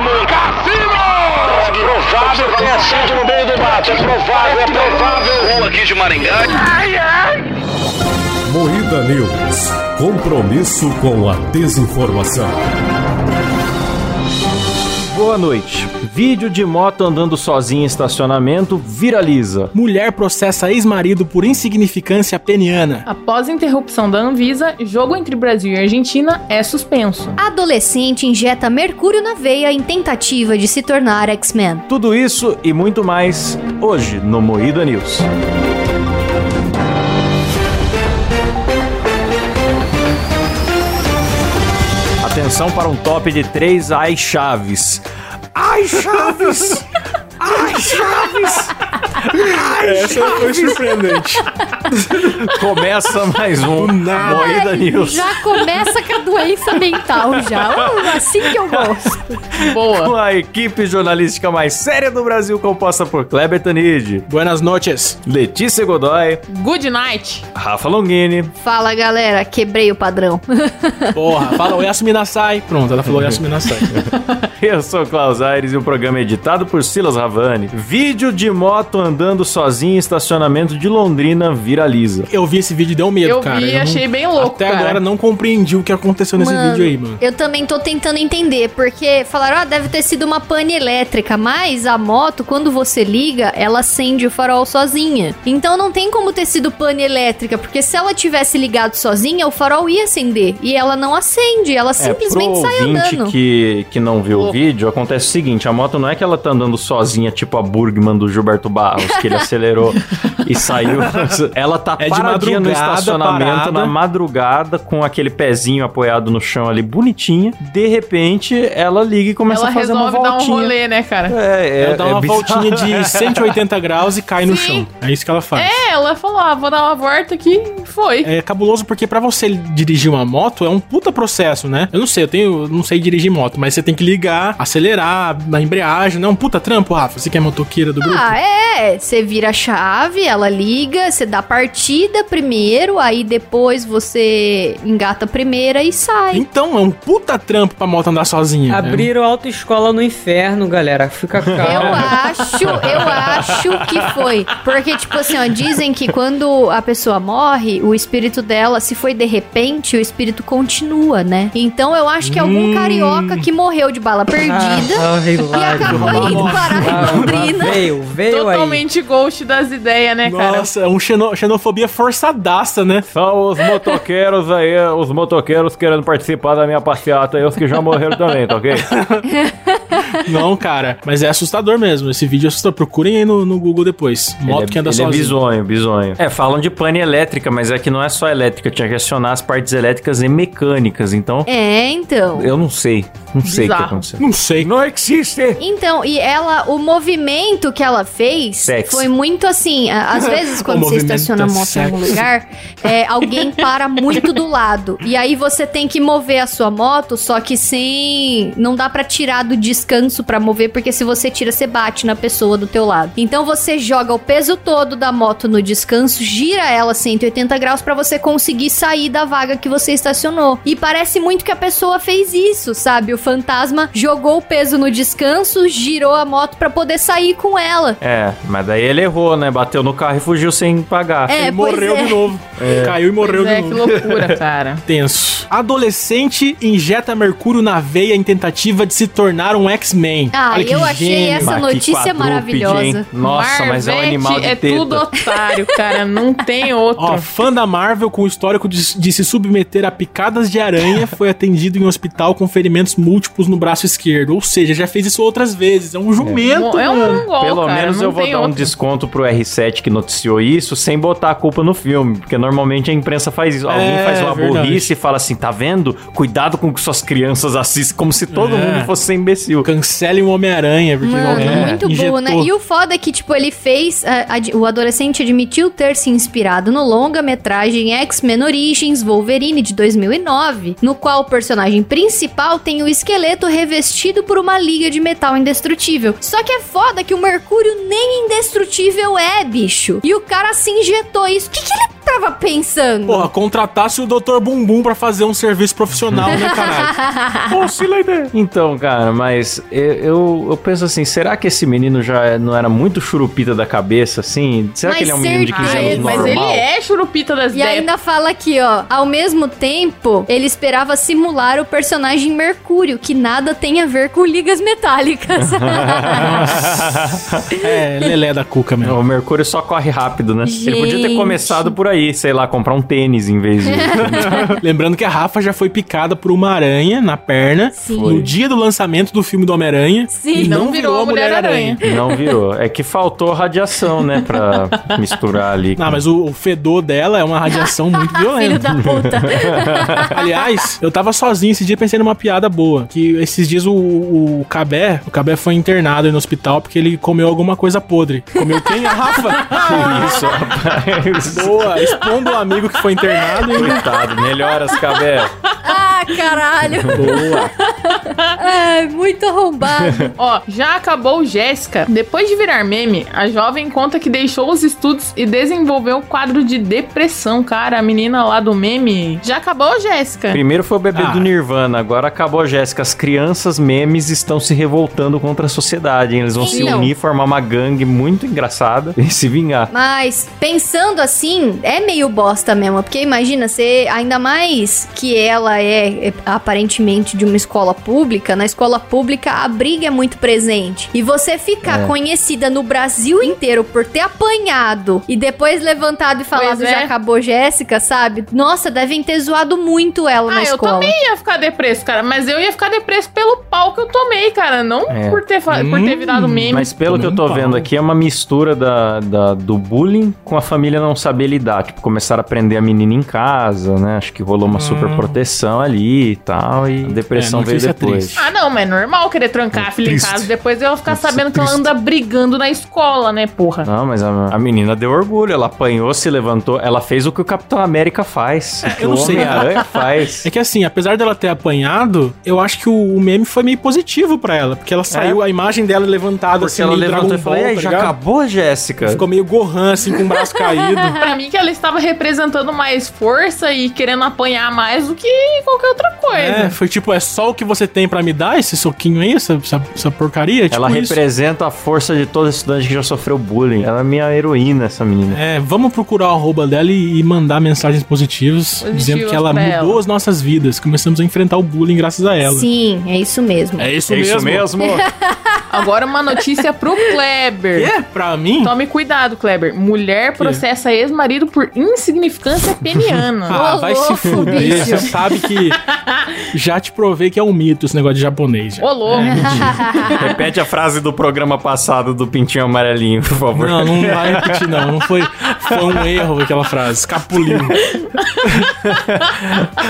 mesmo. Cassino! É provável que tenha sido no meio do mato. É provável, é provável. Rua aqui de Maringá. Ai, ai. Moída News. Compromisso com a desinformação. Boa noite. Vídeo de moto andando sozinha em estacionamento viraliza. Mulher processa ex-marido por insignificância peniana. Após interrupção da Anvisa, jogo entre Brasil e Argentina é suspenso. Adolescente injeta mercúrio na veia em tentativa de se tornar X-Men. Tudo isso e muito mais hoje no Moída News. Atenção para um top de três ai chaves. Ai chaves! Ai chaves! Essa foi surpreendente. Começa mais um Moída Ai, News. Já começa com a doença mental já. Uh, assim que eu gosto. Boa. Com a equipe jornalística mais séria do Brasil, composta por Kleber Tanid, Buenas noches. Letícia Godoy, Good night. Rafa Longini, Fala, galera. Quebrei o padrão. Porra, fala o Yasmina sai. Pronto, ela falou Yasmina sai. Eu sou o Klaus Aires e o programa é editado por Silas Ravani. Vídeo de moto andando sozinho em estacionamento de Londrina viraliza. Eu vi esse vídeo e deu medo, Eu cara. vi e não- achei bem louco, Até cara. agora não compreendi o que aconteceu nesse Mano, vídeo aí, mano. Eu também tô tentando entender, porque falaram, ah, deve ter sido uma pane elétrica, mas a moto, quando você liga, ela acende o farol sozinha. Então não tem como ter sido pane elétrica, porque se ela tivesse ligado sozinha, o farol ia acender. E ela não acende, ela simplesmente é, pro sai andando. que, que não viu o vídeo, acontece o seguinte, a moto não é que ela tá andando sozinha, tipo a Burgman do Gilberto Barros, que ele acelerou e saiu. Ela tá É de paradinha no estacionamento, parada. na madrugada, com aquele pezinho apoiado no chão ali, bonitinha. De repente, ela liga e começa Ela a fazer uma resolve dar um voltinha. rolê, né, cara? É, é, Ela dá é uma bizarro. voltinha de 180 graus e cai no Sim. chão. É isso que ela faz. É, ela falou, ah, vou dar uma volta aqui foi. É cabuloso porque pra você dirigir uma moto é um puta processo, né? Eu não sei, eu tenho, eu não sei dirigir moto, mas você tem que ligar, acelerar, na embreagem, não é um puta trampo, Rafa, você que é motoqueira do grupo. Ah, é. Você vira a chave, ela liga, você dá partida primeiro, aí depois você engata a primeira e sai. Então, é um puta trampo pra moto andar sozinha. né? Abriram autoescola no inferno, galera. Fica Eu calmo. acho, eu acho que foi. Porque, tipo assim, ó, dizem que quando a pessoa morre, o espírito dela, se foi de repente, o espírito continua, né? Então eu acho que é algum Hum. carioca que morreu de bala perdida Ah, ai, e acabou indo parar Ah, em Londrina. Veio, veio aí. Totalmente ghost das ideias, né, cara? Nossa, é um xeno- xenofobia forçadaça, né? São os motoqueiros aí, os motoqueiros querendo participar da minha passeata e os que já morreram também, tá ok? Não, cara, mas é assustador mesmo. Esse vídeo é assustador. Procurem aí no, no Google depois. Moto ele que é, anda ele é sozinha. bizonho, bizonho. É, falam de pane elétrica, mas é que não é só elétrica, tinha que acionar as partes elétricas e mecânicas, então É, então. eu não sei, não sei o que Bizarro. aconteceu. Não sei. Não existe! Então, e ela, o movimento que ela fez Sexy. foi muito assim. Às vezes, quando você estaciona a é moto em algum lugar, é, alguém para muito do lado. E aí você tem que mover a sua moto, só que sem. Não dá pra tirar do descanso pra mover, porque se você tira, você bate na pessoa do teu lado. Então você joga o peso todo da moto no descanso, gira ela 180 graus pra você conseguir sair da vaga que você estacionou. E parece muito que a pessoa fez isso, sabe? O fantasma jogou o peso no descanso, girou a moto pra poder sair com ela. É, mas daí ele errou, né? Bateu no carro e fugiu sem pagar. É, Ele morreu é. de novo. Caiu e morreu Pois é, de que novo. loucura, cara. Tenso. Adolescente injeta mercúrio na veia em tentativa de se tornar um X-Men. Ah, Olha eu achei gênio. essa notícia maravilhosa. hein? Nossa, mas é um Marvete animal de é teta. tudo otário, cara. Não tem outro. Ó, fã da Marvel com o histórico de, de se submeter a picadas de aranha foi atendido em um hospital com ferimentos múltiplos no braço esquerdo. Ou seja, já fez isso outras vezes. É um jumento, é mano. um gol, Pelo cara, menos eu vou dar um outro. desconto pro R7 que noticiou isso sem botar a culpa no filme, porque normalmente a imprensa faz isso. Alguém É, faz uma verdade. burrice e fala assim: tá vendo? Cuidado com que suas crianças assistem, como se todo É. mundo fosse ser imbecil. Cancele o Homem-Aranha, porque Mano, alguém muito injetou. boa, né? E o foda é que, tipo, ele fez. a- ad- o adolescente admitiu ter se inspirado no longa-metragem X-Men Origins Wolverine de 2009, no qual o personagem principal tem o esqueleto revestido por uma liga de metal indestrutível. Só que é foda que o Mercúrio nem indestrutível é, bicho. E o cara se injetou isso. O que, que ele tava pensando? Porra, contratasse o Dr. Bumbum pra fazer um serviço profissional, né, caralho? Pô, se a ideia. Então, cara, mas eu, eu, eu penso assim, será que esse menino já é- não era muito churupita da cabeça, assim? Será Mas que ele é um menino de 15 certeza. anos mas normal? ele é churupita das E ideias. ainda fala aqui, ó. Ao mesmo tempo, ele esperava simular o personagem Mercúrio, que nada tem a ver com ligas metálicas. É, lelé da cuca mesmo. O Mercúrio só corre rápido, né? Ele podia ter Gente. começado por aí, sei lá, comprar um tênis em vez de. Lembrando que a Rafa já foi picada por uma aranha na perna Sim. no dia do lançamento do filme do Homem-Aranha. Sim. E não, Não virou, virou a Mulher-Aranha. Mulher-Aranha. Não virou. É que faltou radiação, né? Pra misturar ali. Não, mas o, o fedor dela é uma radiação muito Filho violenta. da puta. Aliás, eu tava sozinho esse dia pensei numa piada boa. Que esses dias o, o Cabé, o Cabé foi internado aí no hospital porque ele comeu alguma coisa podre. Comeu quem? A Rafa? Que isso, rapaz. Boa, expondo o amigo que foi internado e Coitado, melhoras, Cabé. Ah, caralho. Boa. Ai, muito arrombado. Ó, já acabou Jéssica. Depois de virar meme, a jovem conta que deixou os estudos e desenvolveu um quadro de depressão. Cara, a menina lá do meme. Já acabou, Jéssica? Primeiro foi o bebê Ah. do Nirvana, agora acabou a Jéssica. As crianças memes estão se revoltando contra a sociedade, hein? Eles vão se Não. unir, formar uma gangue muito engraçada e se vingar. Mas pensando assim, é meio bosta mesmo. Porque imagina, você, ainda mais que ela é, é, aparentemente de uma escola pública, na escola pública a briga é muito presente. E você ficar É. conhecida no Brasil inteiro por ter apanhado e depois levantado e falado é. já acabou Jéssica, sabe? Nossa, devem ter zoado muito ela na Ah, eu escola. também ia ficar depresso, cara. Mas eu ia ficar depresso pelo pau que eu tomei, cara. Não É. por, ter fa- por ter Hum, virado meme. Mas pelo que eu tô um vendo pau. aqui, é uma mistura da, da- do bullying com a família não saber lidar. Tipo, começaram a prender a menina em casa, né? Acho que rolou uma super proteção ali e tal. E a depressão É, veio depois. triste. Ah, não, mas é normal querer trancar a filha triste. em casa. Depois eu vou ficar Nossa, sabendo que ela anda brigando na escola, né, porra? Não, mas a, a menina deu orgulho. Ela apanhou, se levantou. Ela fez o que o Capitão América faz. o que eu o não sei. Homem-Aranha faz. É que assim, apesar dela ter apanhado, eu acho que o, o meme foi meio positivo pra ela. Porque ela saiu, a imagem dela levantada Porque assim, ela meio levantou Dragon e falou: Ball, Ei, tá já ligado? acabou, Jéssica? Ficou meio Gohan, assim, com o braço caído. Pra mim que ela estava representando mais força e querendo apanhar mais do que qualquer outra coisa. É, foi tipo, é só o que você tem pra me dar, esse soquinho aí, essa, essa, essa porcaria? Tipo Ela isso. representa a força de todo estudante que já sofreu bullying. Ela é minha heroína, essa menina. É, vamos procurar o arroba dela e, e mandar mensagens positivas, Positivas dizendo que ela mudou ela. as nossas vidas. Começamos a enfrentar o bullying graças a ela. Sim, é isso mesmo. É isso É mesmo. isso mesmo? Agora uma notícia pro Kleber. É, pra mim? Tome cuidado, Kleber. Mulher processa ex-marido por insignificância peniana. Ah, Ô, vai se fuder. Você sabe que já te provei que é um mito esse negócio de japonês. Já. Ô, louco. Repete a frase do programa passado do Pintinho Amarelinho, por favor. Não, não vai repetir, não. Não foi, foi um erro aquela frase. Escapuliu.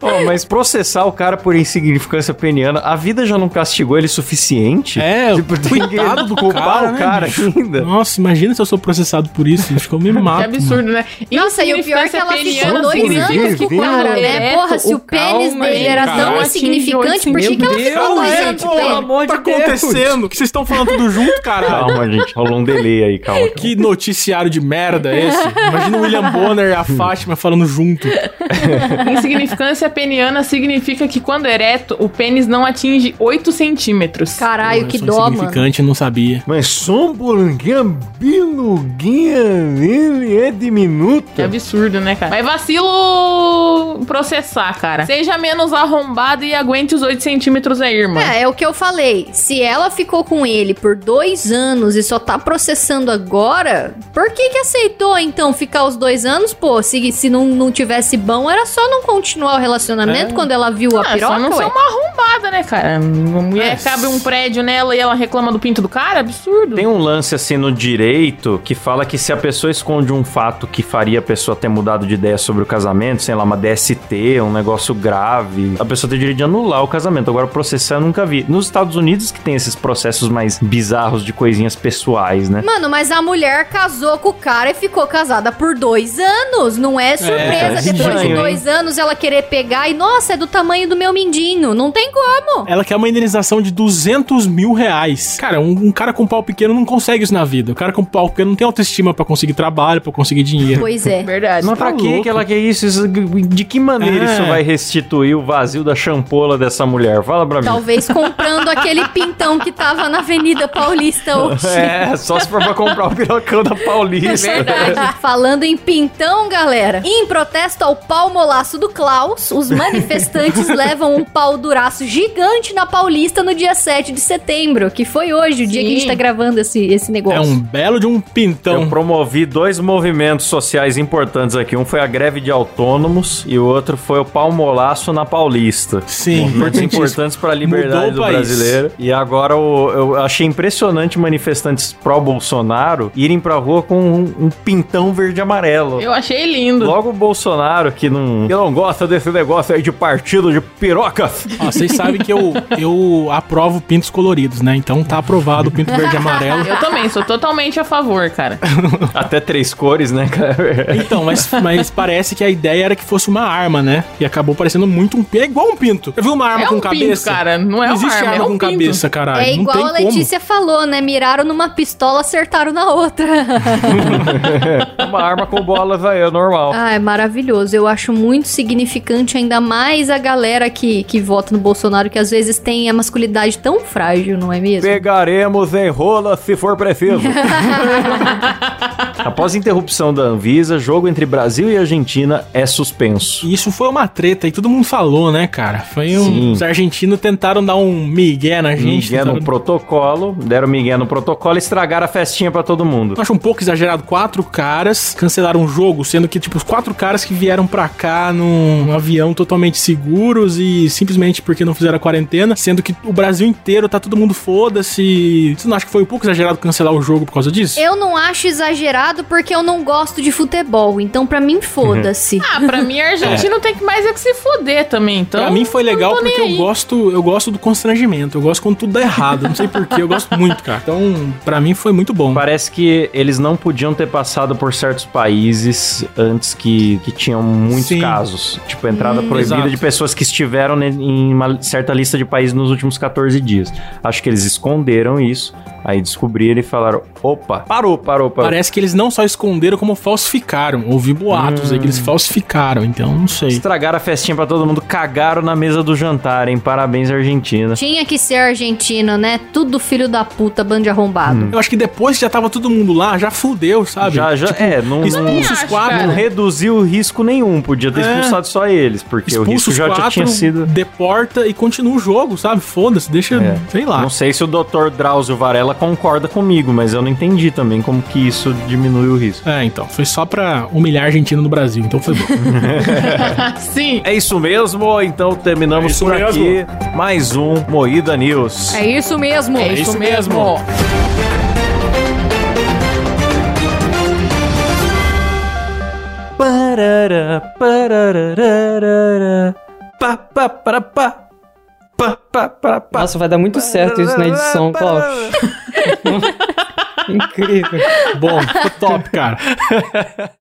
Oh, mas processar o cara por insignificância peniana, a vida já não castigou ele o suficiente? É, Tipo, coitado do culpar cara, o né, cara bicho? ainda. Nossa, imagina se eu sou processado por isso. Acho que eu me mato. Que absurdo, né? Nossa, e o pior é que ela ficou dois anos com o cara, né? Porra, se o pênis calma dele aí, era cara. tão insignificante, por que, que ela ficou anos com pelo ele? amor tá de Deus. acontecendo? O que vocês estão falando tudo junto, caralho? Calma, gente. Rolou um delay aí, calma. Que noticiário de merda é esse? Imagina o William Bonner e a Fátima falando junto. Insignificância peniana significa que quando ereto, o pênis não atinge 8 centímetros. Caralho, que dó, mano. insignificante, não sabia. Mas só um polanguinha biluguinha ele é diminuto. Que absurdo, né, cara? Mas vacilo processar, cara. Seja menos arrombado e aguente os 8 centímetros aí, irmão. É, é o que eu falei. Se ela ficou com ele por dois anos e só tá processando agora, por que que aceitou, então, ficar os dois anos? Pô, se, se não, não tivesse bom, era só não continuar o relacionamento É. quando ela viu a Ah, piroca, só não ser uma arrombada, né, cara? Uma mulher É. cabe um prédio nela e ela reclama do pinto do cara? Absurdo. Tem um lance assim no direito que fala que se a pessoa esconde um fato que faria a pessoa ter mudado de ideia sobre o casamento, sei lá, uma DST, um negócio grave, a pessoa tem direito de anular o casamento. Agora, processar eu nunca vi. nos Estados Unidos que tem esses processos mais bizarros de coisinhas pessoais, né? Mano, mas a mulher casou com o cara e ficou casada por dois anos. Não é surpresa. É, Depois de estranho, dois anos ela querer pegar e, nossa, é do tamanho do meu mindinho. Não tem como. Ela quer uma indenização de 200 mil reais. Cara, um, um cara com pau pequeno não consegue isso na vida. O cara com pau pequeno não tem autoestima pra conseguir trabalho, pra conseguir dinheiro. Pois é. Verdade. Mas pra tá que louco. que ela quer isso? Isso- De que maneira É. isso vai restituir o vazio da champola dessa mulher? Fala pra mim. Talvez comprando aquele pintão que tava na Avenida Paulista hoje. É, só se for pra comprar o pirocão da Paulista. É verdade. Falando em pintão, galera. Em protesto ao pau molaço do Klaus, os manifestantes levam um pau duraço gigante na Paulista no dia 7 de setembro, que foi hoje, o dia que a gente tá gravando esse, esse negócio. É um belo de um pintão. Eu promovi dois movimentos sociais importantes aqui. Um foi a greve de autônomos e o outro foi o palmolaço na Paulista. Sim, Movimentos importantíssimo. importantes para a liberdade do país. brasileiro. E agora o- eu achei impressionante manifestantes pró-Bolsonaro irem pra rua com um, um pintão verde e amarelo. Eu achei lindo. Logo o Bolsonaro, que não, que não gosta desse negócio aí de partido de pirocas. Ó, vocês sabem que eu, eu aprovo pintos coloridos, né? Então tá aprovado o pinto verde e amarelo. Eu também, sou totalmente a favor, cara. Até três cores, né, cara? Então, mas, mas parece que a ideia era que fosse uma arma, né? E acabou parecendo muito um pinto. É igual um pinto. Eu vi uma arma É com um cabeça. pinto, cara. Não é uma existe arma, arma é um com pinto. cabeça, caralho. É igual não a Letícia falou, né? Miraram numa pistola, acertaram na outra. Uma arma com bolas aí, é normal. ah, é maravilhoso. Eu acho muito significante, ainda mais a galera que, que vota no Bolsonaro, que às vezes tem a masculinidade tão frágil, não é mesmo? Pegaremos em rola se for preciso. Após a interrupção da Anvisa, jogo entre Brasil e Argentina é suspenso. Isso foi uma treta e todo mundo falou, né, cara? Foi um. Sim. Os argentinos tentaram dar um migué na gente. Miguel no tentaram- protocolo, deram Miguel no protocolo e estragaram a festinha pra todo mundo. Eu acho um pouco exagerado. Quatro caras cancelaram o jogo, sendo que, tipo, os quatro caras que vieram pra cá num avião totalmente seguros e simplesmente porque não fizeram a quarentena, sendo que o Brasil inteiro tá todo mundo foda-se. Você não acha que foi um pouco exagerado cancelar o jogo por causa disso? Eu não acho exagerado porque eu não gosto de futebol, então pra mim foda-se. Ah, pra mim, argentino tem que mais é que se foder também. Então, pra mim foi legal porque eu gosto, eu gosto do constrangimento. Eu gosto quando tudo dá errado. Não sei porquê, eu gosto muito, cara. Então, pra mim foi muito bom. Parece que eles não podiam ter passado por certos países antes que, que tinham muitos Sim. casos. Tipo, entrada proibida exato. de pessoas que estiveram em uma certa lista de países nos últimos 14 dias. Acho que eles esconderam isso, aí descobriram e falaram: opa, parou, parou, parou. Parece que eles não só esconderam, como falsificaram. Ouvi boatos aí que eles falsificaram, então não sei. Estragaram a festinha pra todo mundo, cagaram na mesa do jantar, hein? Parabéns, Argentina. Tinha que ser argentino, né? Tudo filho da puta, bando de arrombado. Eu acho que depois que já tava todo mundo lá, já fudeu, sabe? Já, já, Tipo, é, não, expulsa os quatro. cara. não reduziu risco nenhum, podia ter É. expulsado só eles, porque o Expulsa risco os já quatro, tinha sido. deporta e continua o jogo, sabe? Foda-se, deixa, É. sei lá. Não sei se o Dr. Drauzio Varela concorda comigo, mas eu não entendi também como que isso diminui o risco. É, então, foi só pra humilhar a Argentina no Brasil, então foi bom. Sim. É isso mesmo, então terminamos É por mesmo. aqui. Mais um Moída News. É isso mesmo. É isso isso mesmo. mesmo. Parará, parará, pá, pá, para, pá. Pá, pá, para, pá. Nossa, vai dar muito certo isso na edição, Klaus. Incrível. bom, top, cara.